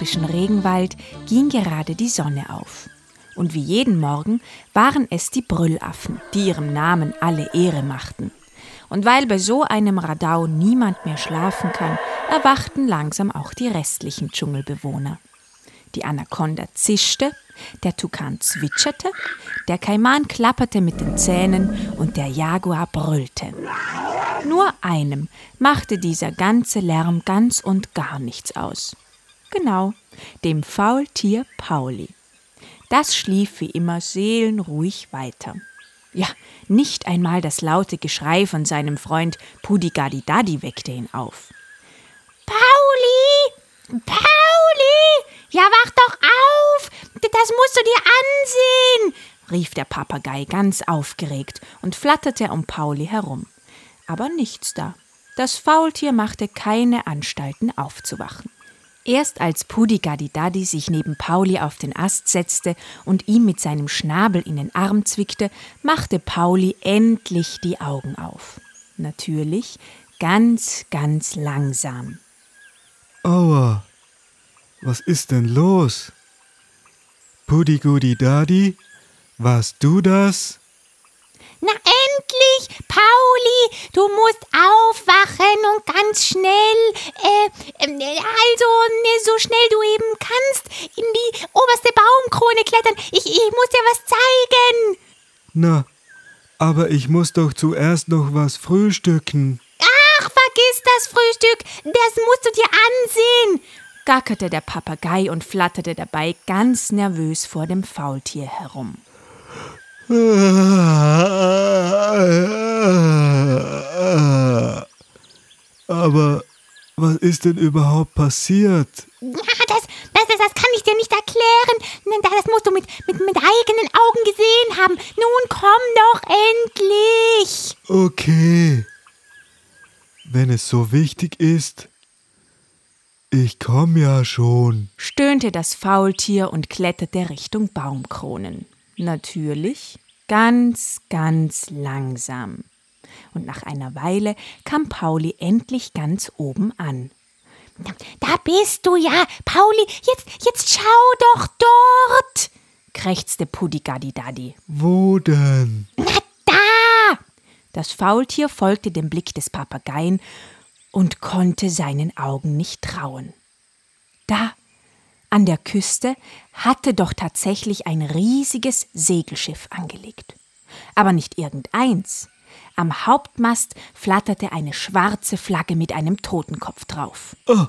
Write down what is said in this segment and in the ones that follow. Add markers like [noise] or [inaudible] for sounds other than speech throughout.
tropischen Regenwald ging gerade die Sonne auf. Und wie jeden Morgen waren es die Brüllaffen, die ihrem Namen alle Ehre machten. Und weil bei so einem Radau niemand mehr schlafen kann, erwachten langsam auch die restlichen Dschungelbewohner. Die Anaconda zischte, der Tukan zwitscherte, der Kaiman klapperte mit den Zähnen und der Jaguar brüllte. Nur einem machte dieser ganze Lärm ganz und gar nichts aus. Genau, dem Faultier Pauli. Das schlief wie immer seelenruhig weiter. Ja, nicht einmal das laute Geschrei von seinem Freund Pudigadidadi weckte ihn auf. Pauli! Pauli! Ja, wach doch auf! Das musst du dir ansehen! rief der Papagei ganz aufgeregt und flatterte um Pauli herum. Aber nichts da. Das Faultier machte keine Anstalten aufzuwachen. Erst als Pudigadidadi sich neben Pauli auf den Ast setzte und ihm mit seinem Schnabel in den Arm zwickte, machte Pauli endlich die Augen auf. Natürlich ganz, ganz langsam. Aua, was ist denn los? Pudigudidadi, warst du das? Na endlich, Pauli, du musst aufwachen und ganz schnell, äh, ähm, also ne, so schnell du eben kannst, in die oberste Baumkrone klettern. Ich, ich muss dir was zeigen. Na, aber ich muss doch zuerst noch was frühstücken. Ach, vergiss das Frühstück, das musst du dir ansehen, gackerte der Papagei und flatterte dabei ganz nervös vor dem Faultier herum. Aber was ist denn überhaupt passiert? Das, das, das kann ich dir nicht erklären. Das musst du mit, mit, mit eigenen Augen gesehen haben. Nun komm doch endlich. Okay. Wenn es so wichtig ist, ich komm ja schon, stöhnte das Faultier und kletterte Richtung Baumkronen. Natürlich ganz, ganz langsam. Und nach einer Weile kam Pauli endlich ganz oben an. Da bist du ja, Pauli, jetzt, jetzt schau doch dort, krächzte Pudigadidadi. Wo denn? Na da! Das Faultier folgte dem Blick des Papageien und konnte seinen Augen nicht trauen. Da an der Küste hatte doch tatsächlich ein riesiges Segelschiff angelegt. Aber nicht irgendeins. Am Hauptmast flatterte eine schwarze Flagge mit einem Totenkopf drauf. Oh,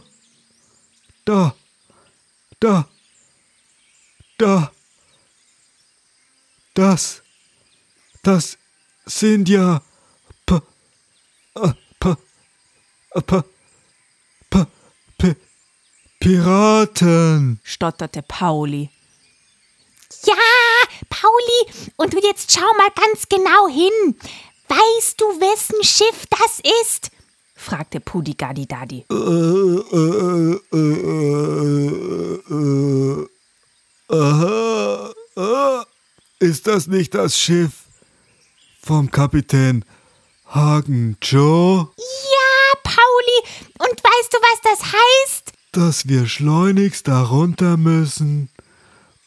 da, da, da. Das, das sind ja P, äh, P, äh, P, Piraten, stotterte Pauli. Ja, Pauli, und jetzt schau mal ganz genau hin. Weißt du, wessen Schiff das ist? fragte Pudigadidadi. Äh, äh, äh, aha, ah, ist das nicht das Schiff vom Kapitän Hagen Joe? Ja, Pauli, und weißt du, was das heißt? Dass wir schleunigst darunter müssen,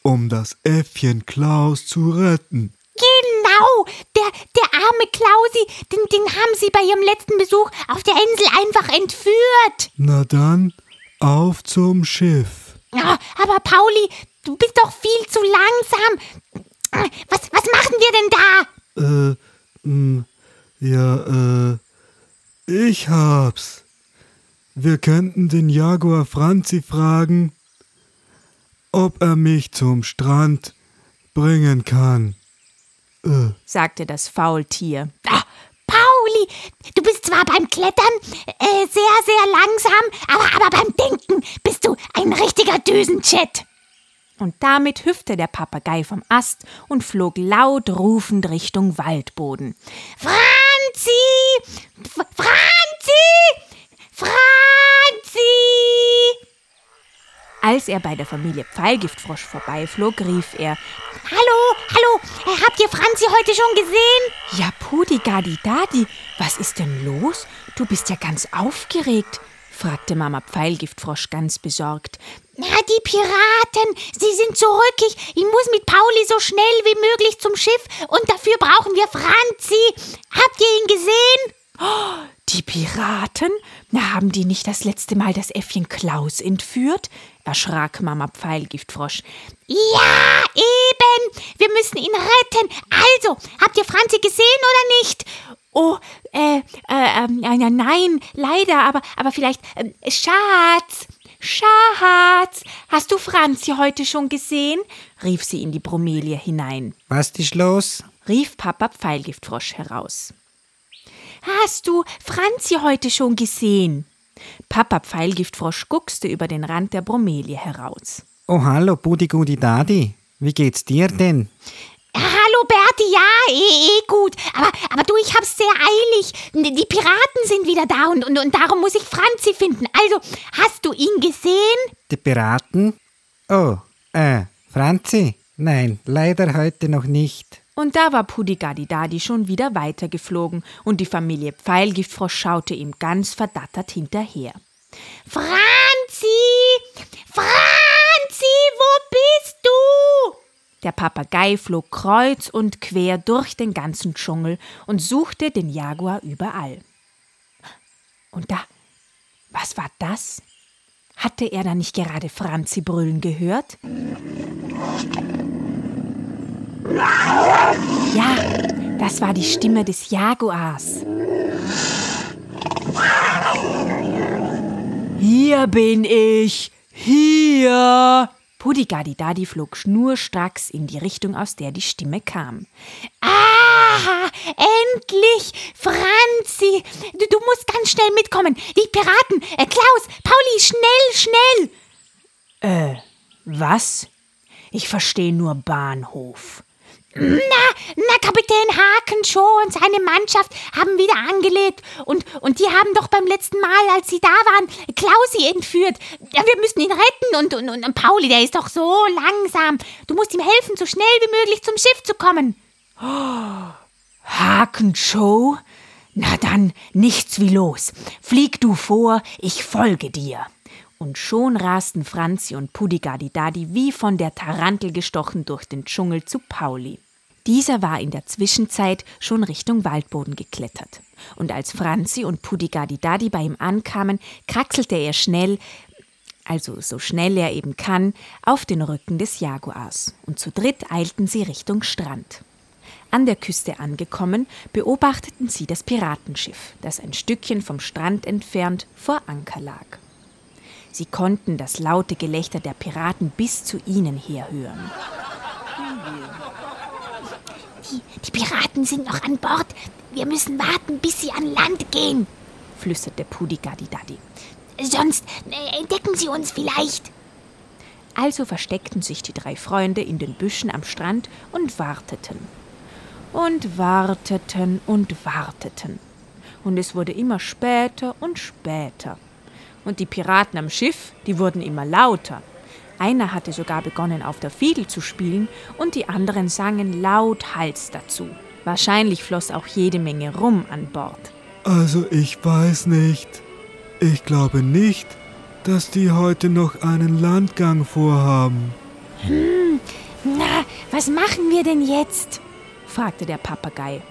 um das Äffchen Klaus zu retten. Genau, der, der arme Klausi, den, den haben sie bei ihrem letzten Besuch auf der Insel einfach entführt. Na dann, auf zum Schiff. Ja, aber Pauli, du bist doch viel zu langsam. Was, was machen wir denn da? Äh, mh, ja, äh, ich hab's. Wir könnten den Jaguar Franzi fragen, ob er mich zum Strand bringen kann. Äh. sagte das Faultier. Ah, Pauli, du bist zwar beim Klettern äh, sehr, sehr langsam, aber, aber beim Denken bist du ein richtiger Düsenjet. Und damit hüpfte der Papagei vom Ast und flog laut rufend Richtung Waldboden. Franzi! F Franzi! Franzi! Als er bei der Familie Pfeilgiftfrosch vorbeiflog, rief er: Hallo, hallo, habt ihr Franzi heute schon gesehen? Ja, Pudigadi Dadi, was ist denn los? Du bist ja ganz aufgeregt, fragte Mama Pfeilgiftfrosch ganz besorgt. Na, die Piraten, sie sind zurück. Ich, ich muss mit Pauli so schnell wie möglich zum Schiff und dafür brauchen wir Franzi. Habt ihr ihn gesehen? Oh, die Piraten? Na, haben die nicht das letzte Mal das Äffchen Klaus entführt? erschrak Mama Pfeilgiftfrosch. Ja, eben. Wir müssen ihn retten. Also, habt ihr Franzi gesehen oder nicht? Oh, äh, äh, äh, nein, leider, aber, aber vielleicht, äh, Schatz, Schatz, hast du Franzi heute schon gesehen? rief sie in die Bromelie hinein. Was ist los? rief Papa Pfeilgiftfrosch heraus. Hast du Franzi heute schon gesehen? Papa Pfeilgiftfrosch guckste über den Rand der Bromelie heraus. Oh, hallo, Budi Gudi Dadi. Wie geht's dir denn? Hallo Berti, ja, eh, eh gut. Aber, aber du, ich hab's sehr eilig. Die Piraten sind wieder da und, und, und darum muss ich Franzi finden. Also, hast du ihn gesehen? Die Piraten? Oh, äh, Franzi? Nein, leider heute noch nicht. Und da war Pudigadidadi schon wieder weitergeflogen und die Familie Pfeilgiftfrosch schaute ihm ganz verdattert hinterher. Franzi! Franzi, wo bist du? Der Papagei flog kreuz und quer durch den ganzen Dschungel und suchte den Jaguar überall. Und da, was war das? Hatte er da nicht gerade Franzi brüllen gehört? Ja, das war die Stimme des Jaguars. Hier bin ich, hier! Pudigadidadi flog schnurstracks in die Richtung, aus der die Stimme kam. Ah, endlich! Franzi! Du, du musst ganz schnell mitkommen. Die Piraten! Äh, Klaus! Pauli, schnell, schnell! Äh, was? Ich verstehe nur Bahnhof. Na, na, Kapitän Hakenshow und seine Mannschaft haben wieder angelegt. Und, und die haben doch beim letzten Mal, als sie da waren, Klausi entführt. Ja, wir müssen ihn retten. Und, und, und Pauli, der ist doch so langsam. Du musst ihm helfen, so schnell wie möglich zum Schiff zu kommen. Oh, Hakenshow? Na dann, nichts wie los. Flieg du vor, ich folge dir. Und schon rasten Franzi und Pudigadidadi wie von der Tarantel gestochen durch den Dschungel zu Pauli. Dieser war in der Zwischenzeit schon Richtung Waldboden geklettert. Und als Franzi und Pudigadidadi bei ihm ankamen, kraxelte er schnell, also so schnell er eben kann, auf den Rücken des Jaguars. Und zu dritt eilten sie Richtung Strand. An der Küste angekommen, beobachteten sie das Piratenschiff, das ein Stückchen vom Strand entfernt vor Anker lag. Sie konnten das laute Gelächter der Piraten bis zu ihnen herhören. Die, die Piraten sind noch an Bord. Wir müssen warten, bis sie an Land gehen, flüsterte Pudigadidadi. Sonst äh, entdecken sie uns vielleicht. Also versteckten sich die drei Freunde in den Büschen am Strand und warteten. Und warteten und warteten. Und es wurde immer später und später. Und die Piraten am Schiff, die wurden immer lauter. Einer hatte sogar begonnen, auf der Fiedel zu spielen, und die anderen sangen laut Hals dazu. Wahrscheinlich floss auch jede Menge Rum an Bord. Also ich weiß nicht. Ich glaube nicht, dass die heute noch einen Landgang vorhaben. Hm, na, was machen wir denn jetzt? fragte der Papagei.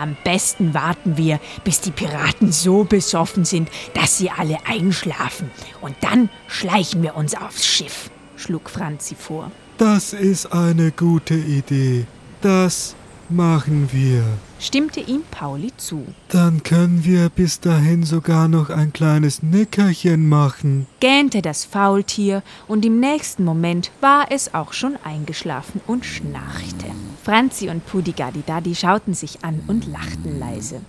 Am besten warten wir, bis die Piraten so besoffen sind, dass sie alle einschlafen. Und dann schleichen wir uns aufs Schiff, schlug Franzi vor. Das ist eine gute Idee. Das machen wir, stimmte ihm Pauli zu. Dann können wir bis dahin sogar noch ein kleines Nickerchen machen, gähnte das Faultier, und im nächsten Moment war es auch schon eingeschlafen und schnarchte. Franzi und Pudigadidadi schauten sich an und lachten leise.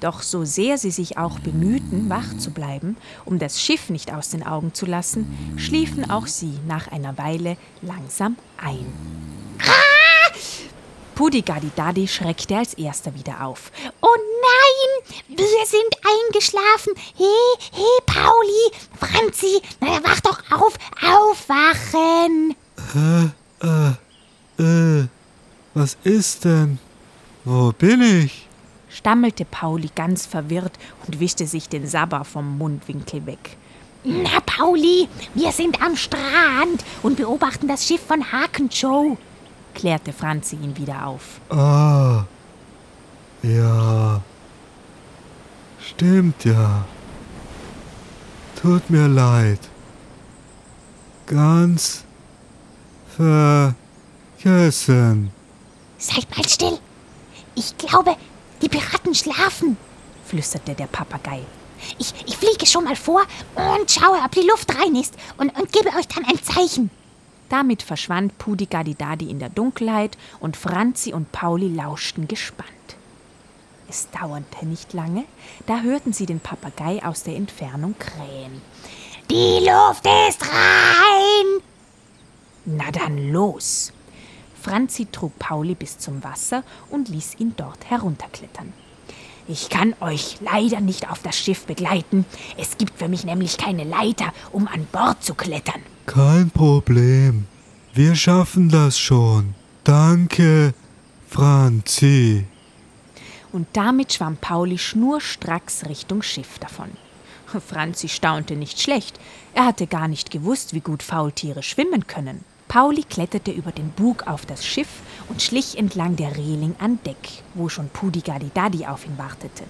Doch so sehr sie sich auch bemühten, wach zu bleiben, um das Schiff nicht aus den Augen zu lassen, schliefen auch sie nach einer Weile langsam ein. Pudigadidadi schreckte als erster wieder auf. Oh nein, wir sind eingeschlafen. Hey, hey, Pauli, Franzi, na, wach doch auf, aufwachen. Äh, äh, äh, was ist denn? Wo bin ich? stammelte Pauli ganz verwirrt und wischte sich den Sabber vom Mundwinkel weg. Na, Pauli, wir sind am Strand und beobachten das Schiff von Haken Joe, klärte Franzi ihn wieder auf. Ah, ja. Stimmt ja. Tut mir leid. Ganz vergessen. Seid mal still. Ich glaube, die Piraten schlafen, flüsterte der Papagei. Ich, ich fliege schon mal vor und schaue, ob die Luft rein ist und, und gebe euch dann ein Zeichen. Damit verschwand Pudigadidadi in der Dunkelheit und Franzi und Pauli lauschten gespannt. Es dauerte nicht lange, da hörten sie den Papagei aus der Entfernung krähen. Die Luft ist rein! Na dann los! Franzi trug Pauli bis zum Wasser und ließ ihn dort herunterklettern. Ich kann euch leider nicht auf das Schiff begleiten. Es gibt für mich nämlich keine Leiter, um an Bord zu klettern. Kein Problem. Wir schaffen das schon. Danke, Franzi. Und damit schwamm Pauli schnurstracks Richtung Schiff davon. Franzi staunte nicht schlecht. Er hatte gar nicht gewusst, wie gut Faultiere schwimmen können. Pauli kletterte über den Bug auf das Schiff und schlich entlang der Reling an Deck, wo schon Pudigadidadi auf ihn wartete.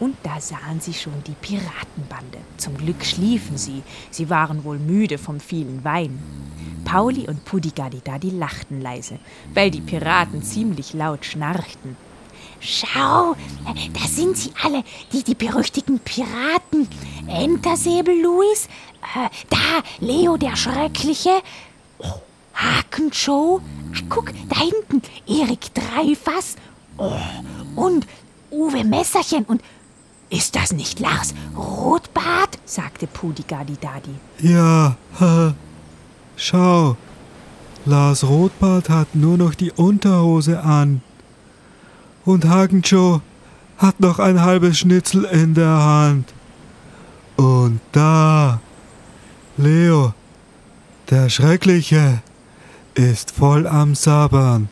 Und da sahen sie schon die Piratenbande. Zum Glück schliefen sie. Sie waren wohl müde vom vielen Wein. Pauli und Pudigadidadi lachten leise, weil die Piraten ziemlich laut schnarchten. Schau, da sind sie alle, die, die berüchtigten Piraten. Entersäbel Louis, äh, da Leo der Schreckliche, oh, Haken Joe, ah, guck, da hinten Erik Dreifass oh, und Uwe Messerchen und ist das nicht Lars Rotbart? sagte Pudigadidadi. Ja, ha. schau. Lars Rotbart hat nur noch die Unterhose an. Und Hagenjoe hat noch ein halbes Schnitzel in der Hand. Und da, Leo, der Schreckliche, ist voll am Sabbern.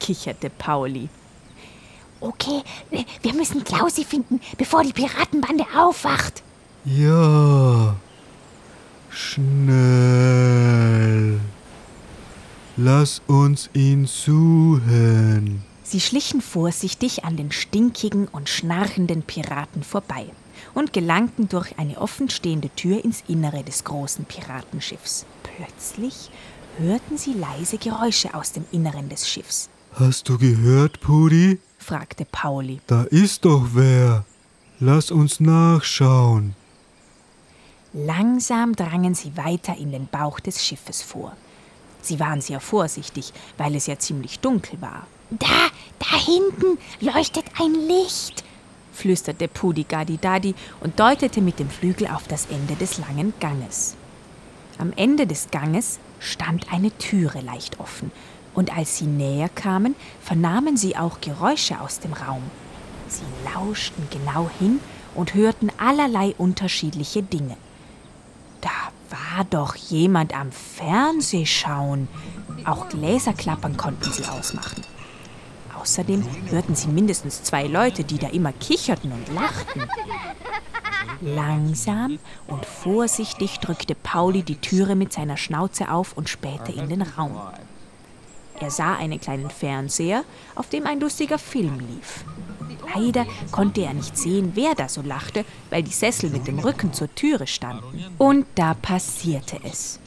kicherte Pauli. Okay, wir müssen Klausi finden, bevor die Piratenbande aufwacht. Ja, schnell. Lass uns ihn suchen. Sie schlichen vorsichtig an den stinkigen und schnarchenden Piraten vorbei und gelangten durch eine offenstehende Tür ins Innere des großen Piratenschiffs. Plötzlich hörten sie leise Geräusche aus dem Inneren des Schiffs. Hast du gehört, Pudi? fragte Pauli. Da ist doch wer. Lass uns nachschauen. Langsam drangen sie weiter in den Bauch des Schiffes vor. Sie waren sehr vorsichtig, weil es ja ziemlich dunkel war. Da, da hinten leuchtet ein Licht, flüsterte Pudigadidadi und deutete mit dem Flügel auf das Ende des langen Ganges. Am Ende des Ganges stand eine Türe leicht offen, und als sie näher kamen, vernahmen sie auch Geräusche aus dem Raum. Sie lauschten genau hin und hörten allerlei unterschiedliche Dinge. Da war doch jemand am Fernseh schauen. Auch Gläserklappern konnten sie ausmachen. Außerdem hörten sie mindestens zwei Leute, die da immer kicherten und lachten. Langsam und vorsichtig drückte Pauli die Türe mit seiner Schnauze auf und spähte in den Raum. Er sah einen kleinen Fernseher, auf dem ein lustiger Film lief. Leider konnte er nicht sehen, wer da so lachte, weil die Sessel mit dem Rücken zur Türe standen. Und da passierte es.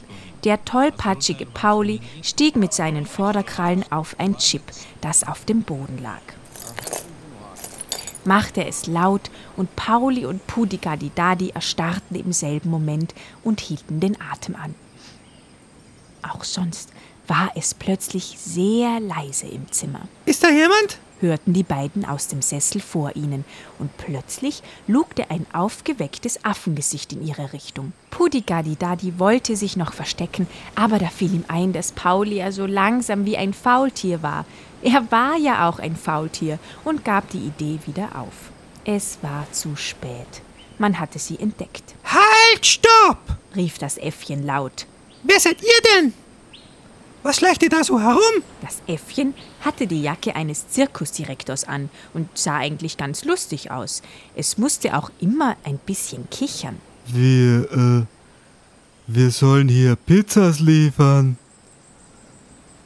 Der tollpatschige Pauli stieg mit seinen Vorderkrallen auf ein Chip, das auf dem Boden lag. Machte es laut und Pauli und Pudigadidadi erstarrten im selben Moment und hielten den Atem an. Auch sonst war es plötzlich sehr leise im Zimmer. Ist da jemand? hörten die beiden aus dem Sessel vor ihnen, und plötzlich lugte ein aufgewecktes Affengesicht in ihre Richtung. Pudigadidadi wollte sich noch verstecken, aber da fiel ihm ein, dass Pauli ja so langsam wie ein Faultier war. Er war ja auch ein Faultier und gab die Idee wieder auf. Es war zu spät. Man hatte sie entdeckt. Halt, stopp! rief das Äffchen laut. Wer seid ihr denn? Was schleicht ihr da so herum? Das Äffchen hatte die Jacke eines Zirkusdirektors an und sah eigentlich ganz lustig aus. Es musste auch immer ein bisschen kichern. Wir, äh, wir sollen hier Pizzas liefern.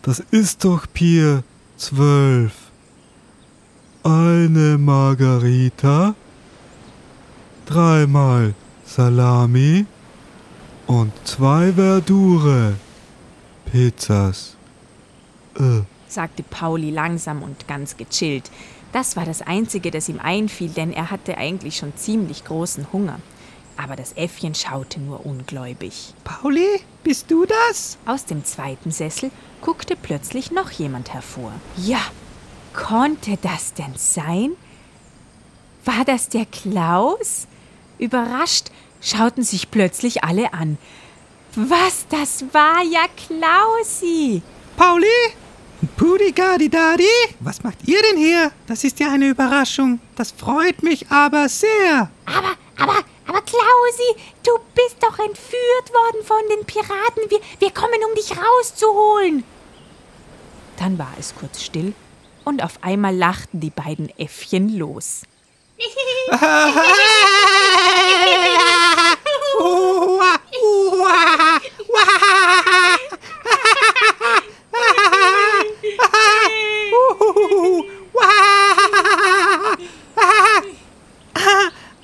Das ist doch Pier 12. Eine Margarita, dreimal Salami und zwei Verdure. Pizzas. Äh. sagte Pauli langsam und ganz gechillt. Das war das Einzige, das ihm einfiel, denn er hatte eigentlich schon ziemlich großen Hunger. Aber das Äffchen schaute nur ungläubig. Pauli, bist du das? Aus dem zweiten Sessel guckte plötzlich noch jemand hervor. Ja, konnte das denn sein? War das der Klaus? Überrascht schauten sich plötzlich alle an. Was, das war ja Klausi! Pauli? Pudigadi Dadi? Was macht ihr denn hier? Das ist ja eine Überraschung. Das freut mich aber sehr. Aber, aber, aber Klausi, du bist doch entführt worden von den Piraten. Wir, wir kommen, um dich rauszuholen. Dann war es kurz still und auf einmal lachten die beiden Äffchen los. [laughs]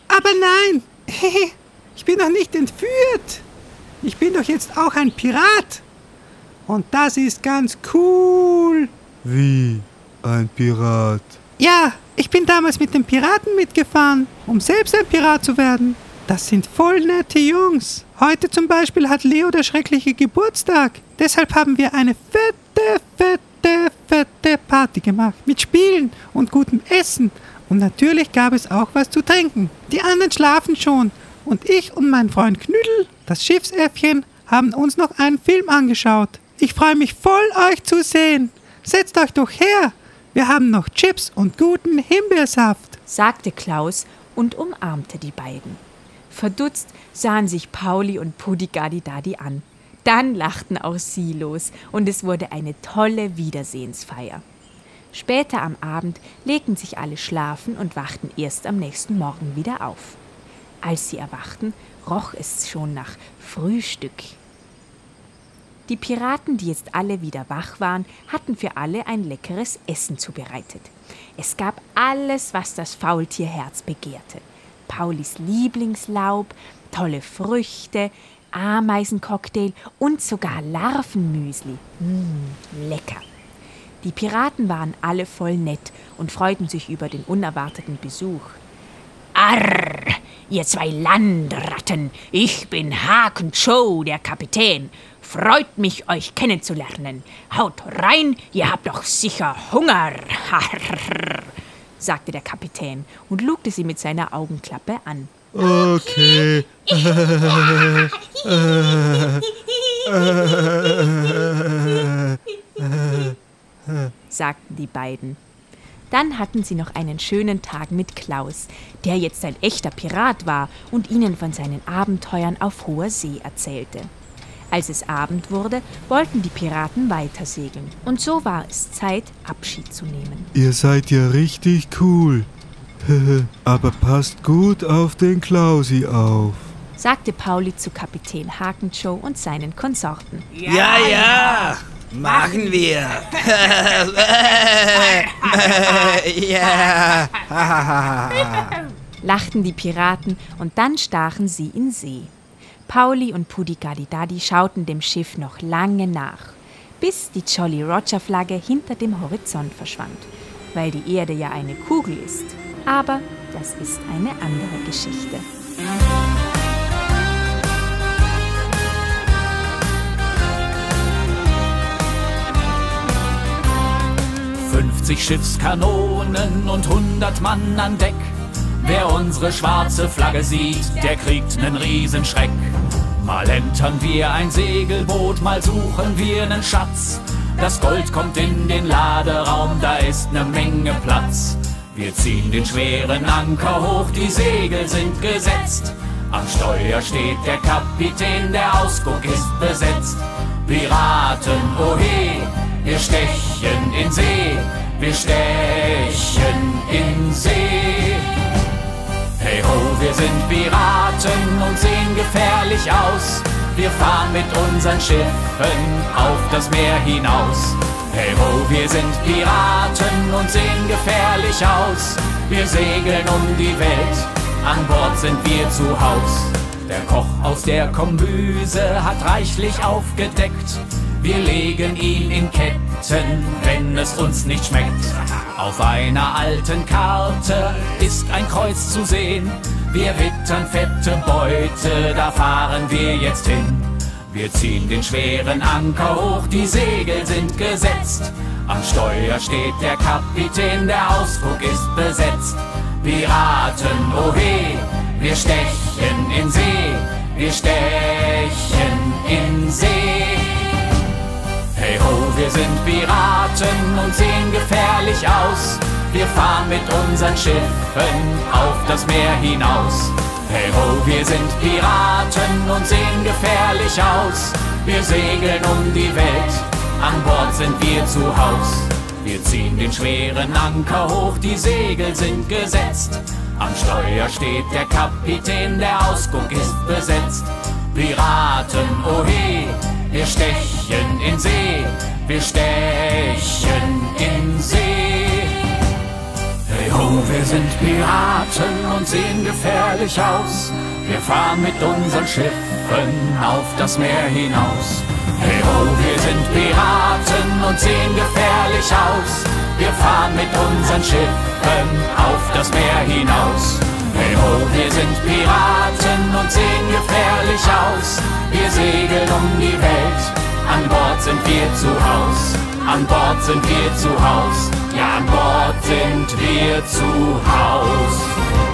Aber nein, ich bin doch nicht entführt. Ich bin doch jetzt auch ein Pirat. Und das ist ganz cool. Wie ein Pirat. Ja, ich bin damals mit den Piraten mitgefahren, um selbst ein Pirat zu werden. Das sind voll nette Jungs. Heute zum Beispiel hat Leo der schreckliche Geburtstag. Deshalb haben wir eine fette, fette, fette Party gemacht. Mit Spielen und gutem Essen. Und natürlich gab es auch was zu trinken. Die anderen schlafen schon. Und ich und mein Freund Knüdel, das Schiffsäffchen, haben uns noch einen Film angeschaut. Ich freue mich voll, euch zu sehen. Setzt euch doch her. Wir haben noch Chips und guten Himbeersaft. sagte Klaus und umarmte die beiden. Verdutzt sahen sich Pauli und Pudigadi Dadi an. Dann lachten auch sie los und es wurde eine tolle Wiedersehensfeier. Später am Abend legten sich alle schlafen und wachten erst am nächsten Morgen wieder auf. Als sie erwachten, roch es schon nach Frühstück. Die Piraten, die jetzt alle wieder wach waren, hatten für alle ein leckeres Essen zubereitet. Es gab alles, was das Faultierherz begehrte. Paulis Lieblingslaub, tolle Früchte, Ameisencocktail und sogar Larvenmüsli. Mmh, lecker. Die Piraten waren alle voll nett und freuten sich über den unerwarteten Besuch. Arr, ihr zwei Landratten, ich bin Haken Joe, der Kapitän. Freut mich, euch kennenzulernen. Haut rein, ihr habt doch sicher Hunger. [laughs] Sagte der Kapitän und lugte sie mit seiner Augenklappe an. Okay. [laughs] sagten die beiden. Dann hatten sie noch einen schönen Tag mit Klaus, der jetzt ein echter Pirat war und ihnen von seinen Abenteuern auf hoher See erzählte. Als es Abend wurde, wollten die Piraten weitersegeln. Und so war es Zeit, Abschied zu nehmen. Ihr seid ja richtig cool. [laughs] Aber passt gut auf den Klausi auf. sagte Pauli zu Kapitän Hakenjoe und seinen Konsorten. Ja, ja, machen wir. [laughs] ja. [laughs] lachten die Piraten und dann stachen sie in See. Pauli und Pudigadidadi schauten dem Schiff noch lange nach, bis die Jolly Roger Flagge hinter dem Horizont verschwand, weil die Erde ja eine Kugel ist. Aber das ist eine andere Geschichte. 50 Schiffskanonen und 100 Mann an Deck. Wer unsere schwarze Flagge sieht, der kriegt nen Riesenschreck. Mal entern wir ein Segelboot, mal suchen wir nen Schatz. Das Gold kommt in den Laderaum, da ist ne Menge Platz. Wir ziehen den schweren Anker hoch, die Segel sind gesetzt. Am Steuer steht der Kapitän, der Ausguck ist besetzt. Piraten, oh he, wir stechen in See, wir stechen in See. Hey ho, wir sind Piraten und sehen gefährlich aus. Wir fahren mit unseren Schiffen auf das Meer hinaus. Hey ho, wir sind Piraten und sehen gefährlich aus. Wir segeln um die Welt, an Bord sind wir zu Haus. Der Koch aus der Kombüse hat reichlich aufgedeckt. Wir legen ihn in Ketten, wenn es uns nicht schmeckt. Auf einer alten Karte ist ein Kreuz zu sehen. Wir wittern fette Beute, da fahren wir jetzt hin. Wir ziehen den schweren Anker hoch, die Segel sind gesetzt. Am Steuer steht der Kapitän, der Ausguck ist besetzt. Piraten, oh he, wir stechen in See, wir stechen in See. Hey ho, wir sind Piraten und sehen gefährlich aus. Wir fahren mit unseren Schiffen auf das Meer hinaus. Hey ho, wir sind Piraten und sehen gefährlich aus. Wir segeln um die Welt, an Bord sind wir zu Haus. Wir ziehen den schweren Anker hoch, die Segel sind gesetzt. Am Steuer steht der Kapitän, der Ausguck ist besetzt. Piraten, oh he, wir stechen in See, wir stechen in See. Hey ho, wir sind Piraten und sehen gefährlich aus. Wir fahren mit unseren Schiffen auf das Meer hinaus. Hey ho, wir sind Piraten und sehen gefährlich aus. Wir fahren mit unseren Schiffen auf das Meer hinaus. Hey ho, wir sind Piraten und sehen gefährlich aus. Wir segeln um die Welt, an Bord sind wir zu Haus. An Bord sind wir zu Haus, ja an Bord sind wir zu Haus.